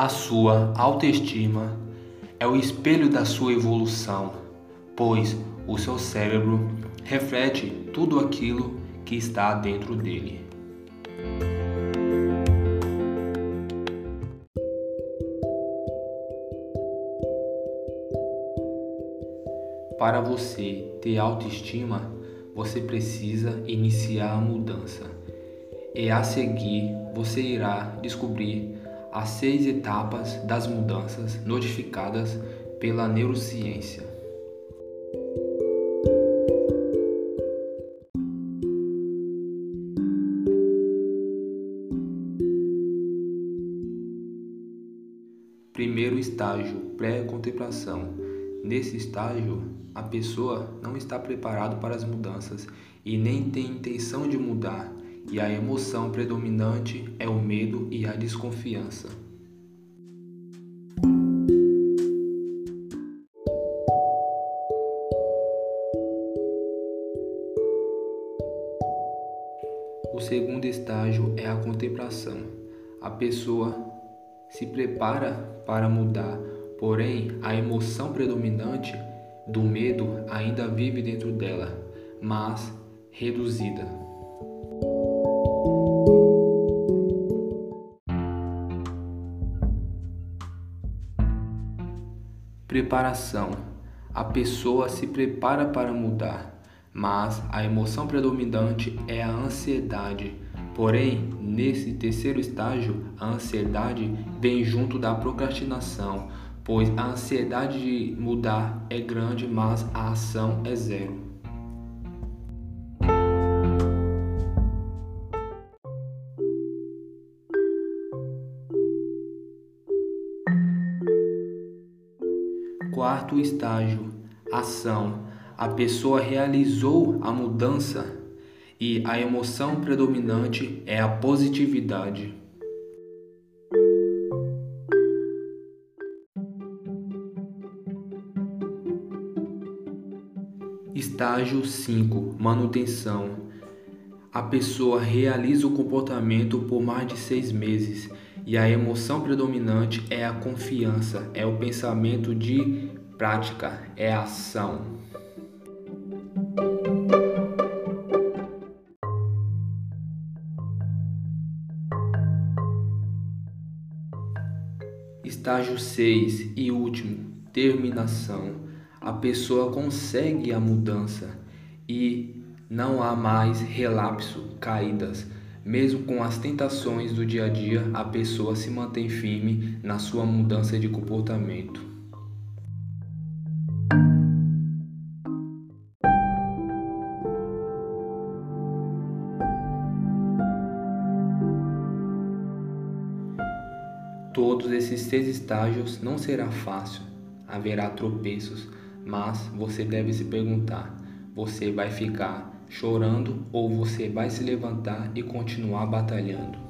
A sua autoestima é o espelho da sua evolução, pois o seu cérebro reflete tudo aquilo que está dentro dele. Para você ter autoestima, você precisa iniciar a mudança. E a seguir, você irá descobrir as seis etapas das mudanças notificadas pela neurociência. Primeiro estágio, pré-contemplação. Nesse estágio, a pessoa não está preparada para as mudanças e nem tem intenção de mudar e a emoção predominante é o medo a desconfiança. O segundo estágio é a contemplação. A pessoa se prepara para mudar, porém a emoção predominante do medo ainda vive dentro dela, mas reduzida. Preparação: a pessoa se prepara para mudar, mas a emoção predominante é a ansiedade. Porém, nesse terceiro estágio, a ansiedade vem junto da procrastinação, pois a ansiedade de mudar é grande, mas a ação é zero. Quarto estágio: ação. A pessoa realizou a mudança e a emoção predominante é a positividade. Estágio 5: manutenção. A pessoa realiza o comportamento por mais de seis meses e a emoção predominante é a confiança, é o pensamento de prática, é a ação. Estágio 6 e último, terminação. A pessoa consegue a mudança e não há mais relapso, caídas mesmo com as tentações do dia a dia, a pessoa se mantém firme na sua mudança de comportamento. Todos esses seis estágios não será fácil, haverá tropeços, mas você deve se perguntar: você vai ficar chorando ou você vai se levantar e continuar batalhando.